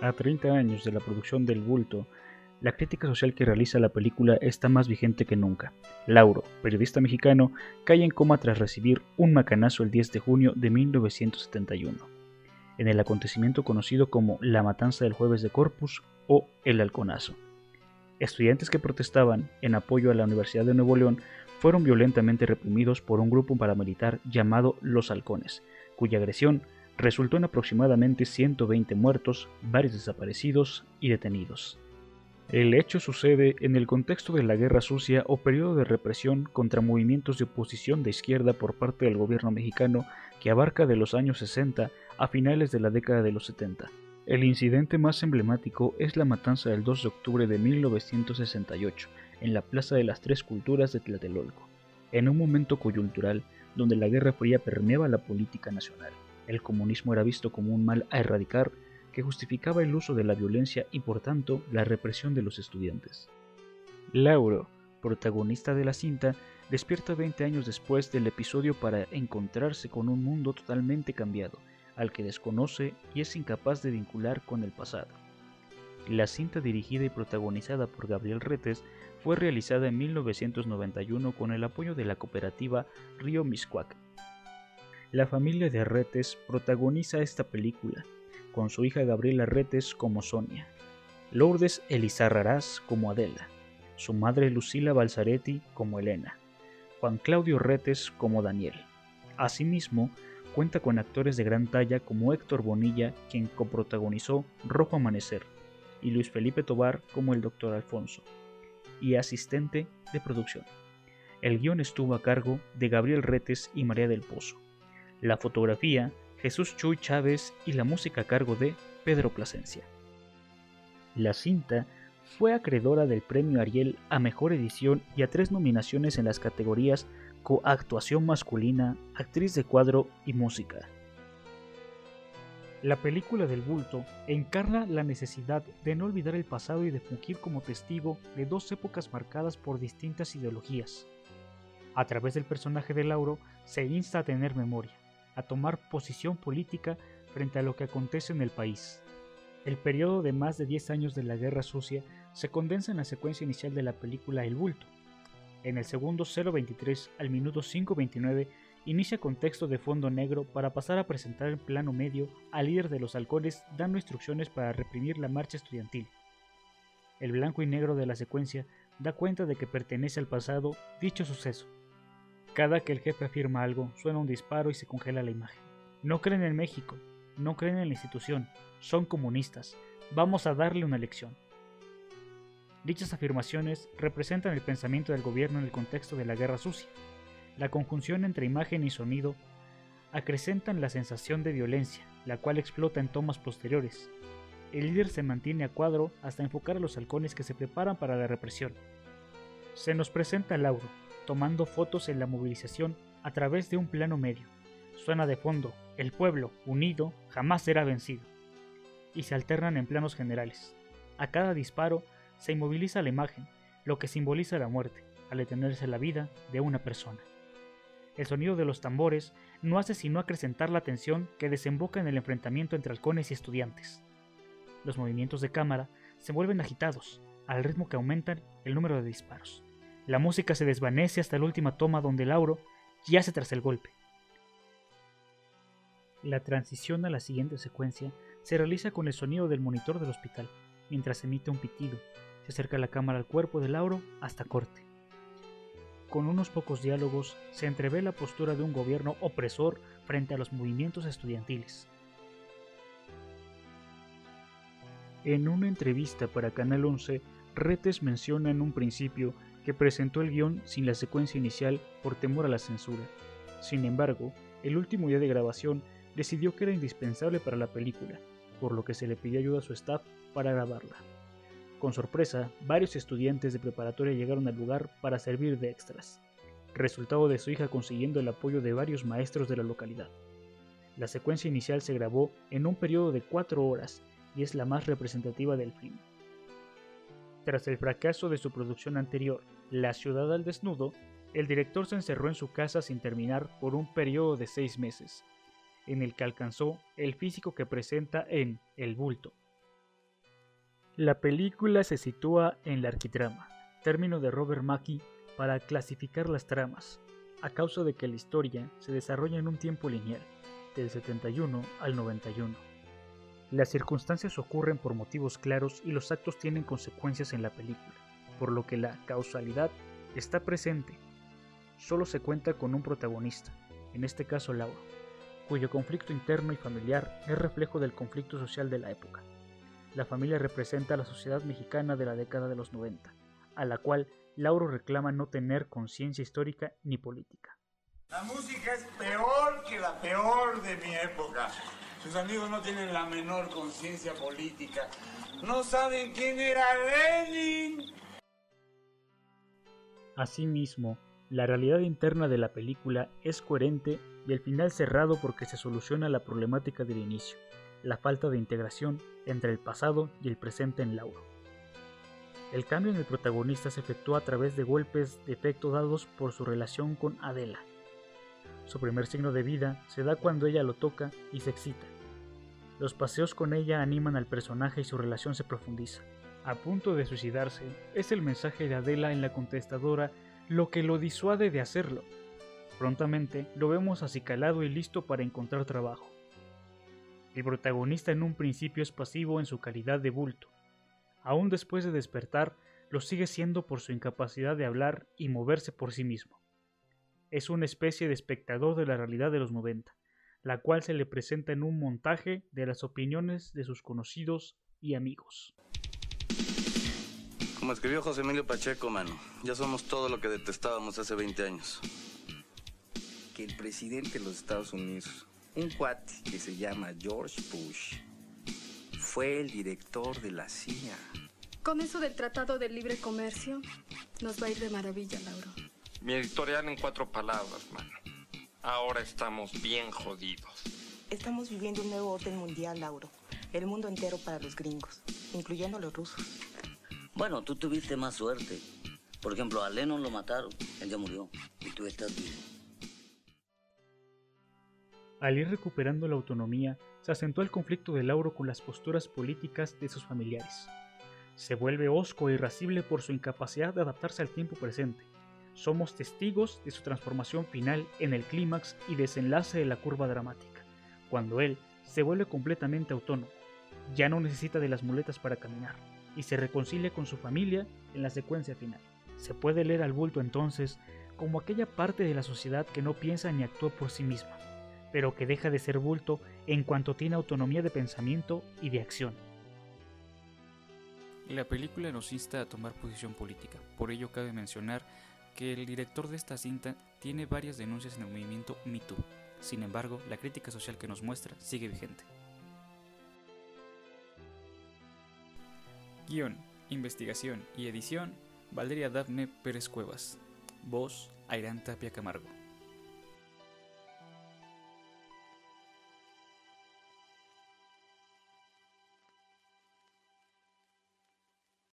A 30 años de la producción del bulto, la crítica social que realiza la película está más vigente que nunca. Lauro, periodista mexicano, cae en coma tras recibir un macanazo el 10 de junio de 1971, en el acontecimiento conocido como la matanza del jueves de Corpus o el halconazo. Estudiantes que protestaban en apoyo a la Universidad de Nuevo León fueron violentamente reprimidos por un grupo paramilitar llamado Los Halcones, cuya agresión resultó en aproximadamente 120 muertos, varios desaparecidos y detenidos. El hecho sucede en el contexto de la Guerra Sucia o periodo de represión contra movimientos de oposición de izquierda por parte del gobierno mexicano que abarca de los años 60 a finales de la década de los 70. El incidente más emblemático es la matanza del 2 de octubre de 1968 en la Plaza de las Tres Culturas de Tlatelolco, en un momento coyuntural donde la Guerra Fría permeaba la política nacional. El comunismo era visto como un mal a erradicar que justificaba el uso de la violencia y por tanto la represión de los estudiantes. Lauro, protagonista de la cinta, despierta 20 años después del episodio para encontrarse con un mundo totalmente cambiado, al que desconoce y es incapaz de vincular con el pasado. La cinta dirigida y protagonizada por Gabriel Retes fue realizada en 1991 con el apoyo de la cooperativa Río Miscuac. La familia de Retes protagoniza esta película, con su hija Gabriela Retes como Sonia, Lourdes Elizarrarás como Adela, su madre Lucila Balzaretti como Elena, Juan Claudio Retes como Daniel. Asimismo, cuenta con actores de gran talla como Héctor Bonilla, quien coprotagonizó Rojo Amanecer, y Luis Felipe Tobar como el Dr. Alfonso, y asistente de producción. El guion estuvo a cargo de Gabriel Retes y María del Pozo. La fotografía Jesús Chuy Chávez y la música a cargo de Pedro Plasencia. La cinta fue acreedora del premio Ariel a Mejor Edición y a tres nominaciones en las categorías Coactuación masculina, Actriz de cuadro y Música. La película del bulto encarna la necesidad de no olvidar el pasado y de fungir como testigo de dos épocas marcadas por distintas ideologías. A través del personaje de Lauro se insta a tener memoria, a tomar posición política frente a lo que acontece en el país. El periodo de más de 10 años de la Guerra Sucia se condensa en la secuencia inicial de la película El Bulto. En el segundo 023 al minuto 529 inicia con texto de fondo negro para pasar a presentar el plano medio al líder de los halcones dando instrucciones para reprimir la marcha estudiantil. El blanco y negro de la secuencia da cuenta de que pertenece al pasado dicho suceso, cada que el jefe afirma algo, suena un disparo y se congela la imagen. No creen en México, no creen en la institución, son comunistas. Vamos a darle una lección. Dichas afirmaciones representan el pensamiento del gobierno en el contexto de la guerra sucia. La conjunción entre imagen y sonido acrecentan la sensación de violencia, la cual explota en tomas posteriores. El líder se mantiene a cuadro hasta enfocar a los halcones que se preparan para la represión. Se nos presenta Lauro, tomando fotos en la movilización a través de un plano medio. Suena de fondo, el pueblo, unido, jamás será vencido. Y se alternan en planos generales. A cada disparo se inmoviliza la imagen, lo que simboliza la muerte, al detenerse la vida de una persona. El sonido de los tambores no hace sino acrecentar la tensión que desemboca en el enfrentamiento entre halcones y estudiantes. Los movimientos de cámara se vuelven agitados, al ritmo que aumentan el número de disparos. La música se desvanece hasta la última toma donde Lauro yace tras el golpe. La transición a la siguiente secuencia se realiza con el sonido del monitor del hospital, mientras emite un pitido. Se acerca la cámara al cuerpo de Lauro hasta corte. Con unos pocos diálogos se entrevé la postura de un gobierno opresor frente a los movimientos estudiantiles. En una entrevista para Canal 11, Retes menciona en un principio presentó el guion sin la secuencia inicial por temor a la censura. Sin embargo, el último día de grabación decidió que era indispensable para la película, por lo que se le pidió ayuda a su staff para grabarla. Con sorpresa, varios estudiantes de preparatoria llegaron al lugar para servir de extras, resultado de su hija consiguiendo el apoyo de varios maestros de la localidad. La secuencia inicial se grabó en un periodo de cuatro horas y es la más representativa del film. Tras el fracaso de su producción anterior, la ciudad al desnudo, el director se encerró en su casa sin terminar por un periodo de seis meses, en el que alcanzó el físico que presenta en El Bulto. La película se sitúa en la arquitrama, término de Robert Mackie para clasificar las tramas, a causa de que la historia se desarrolla en un tiempo lineal, del 71 al 91. Las circunstancias ocurren por motivos claros y los actos tienen consecuencias en la película, por lo que la causalidad está presente. Solo se cuenta con un protagonista, en este caso Lauro, cuyo conflicto interno y familiar es reflejo del conflicto social de la época. La familia representa a la sociedad mexicana de la década de los 90, a la cual Lauro reclama no tener conciencia histórica ni política. La música es peor que la peor de mi época. Sus amigos no tienen la menor conciencia política. No saben quién era Lenin. Asimismo, la realidad interna de la película es coherente y el final cerrado porque se soluciona la problemática del inicio, la falta de integración entre el pasado y el presente en Lauro. El cambio en el protagonista se efectúa a través de golpes de efecto dados por su relación con Adela. Su primer signo de vida se da cuando ella lo toca y se excita. Los paseos con ella animan al personaje y su relación se profundiza a punto de suicidarse, es el mensaje de Adela en la contestadora lo que lo disuade de hacerlo. Prontamente lo vemos acicalado y listo para encontrar trabajo. El protagonista en un principio es pasivo en su calidad de bulto. Aún después de despertar, lo sigue siendo por su incapacidad de hablar y moverse por sí mismo. Es una especie de espectador de la realidad de los 90, la cual se le presenta en un montaje de las opiniones de sus conocidos y amigos. Como escribió José Emilio Pacheco, mano, ya somos todo lo que detestábamos hace 20 años. Que el presidente de los Estados Unidos, un cuate que se llama George Bush, fue el director de la CIA. Con eso del Tratado de Libre Comercio, nos va a ir de maravilla, Lauro. Mi editorial en cuatro palabras, mano. Ahora estamos bien jodidos. Estamos viviendo un nuevo orden mundial, Lauro. El mundo entero para los gringos, incluyendo a los rusos. Bueno, tú tuviste más suerte. Por ejemplo, a Lennon lo mataron, él ya murió, y tú estás vivo. Al ir recuperando la autonomía, se acentúa el conflicto de Lauro con las posturas políticas de sus familiares. Se vuelve hosco e irascible por su incapacidad de adaptarse al tiempo presente. Somos testigos de su transformación final en el clímax y desenlace de la curva dramática, cuando él se vuelve completamente autónomo. Ya no necesita de las muletas para caminar y se reconcilia con su familia en la secuencia final. Se puede leer al bulto entonces como aquella parte de la sociedad que no piensa ni actúa por sí misma, pero que deja de ser bulto en cuanto tiene autonomía de pensamiento y de acción. La película nos insta a tomar posición política, por ello cabe mencionar que el director de esta cinta tiene varias denuncias en el movimiento MeToo. Sin embargo, la crítica social que nos muestra sigue vigente. Guión, investigación y edición, Valeria Dafne Pérez Cuevas. Voz, Airán Tapia Camargo.